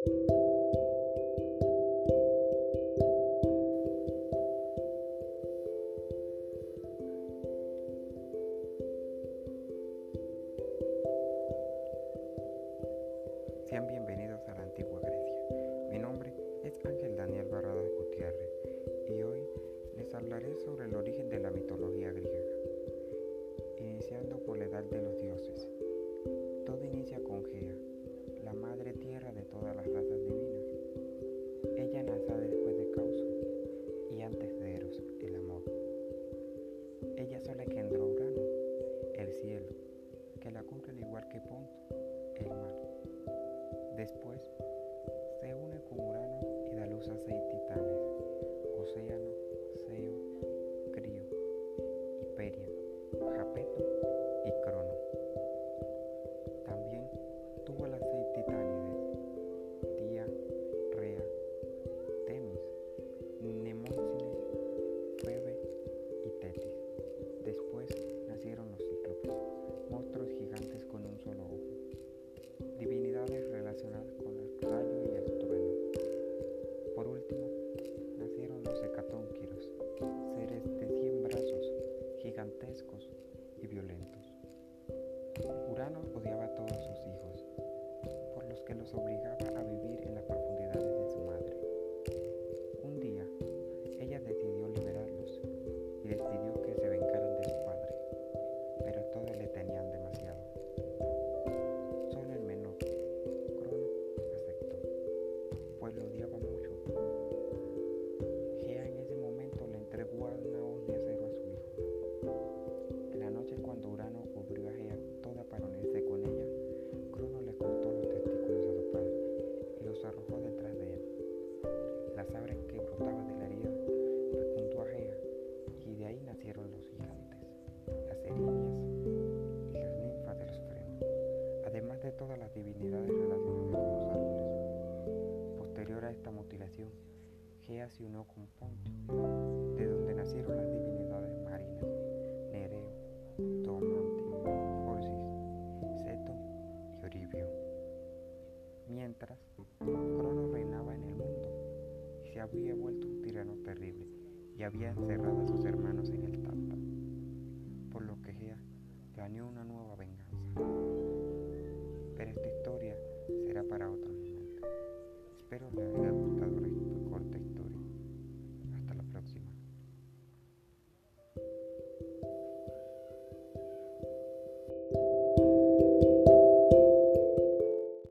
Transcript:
Sean bienvenidos que nos obliga fusionó con Ponto, de donde nacieron las divinidades marinas Nereo, Tomante, Forcis, Seto y Oribio. Mientras, Crono reinaba en el mundo y se había vuelto un tirano terrible y había encerrado a sus hermanos en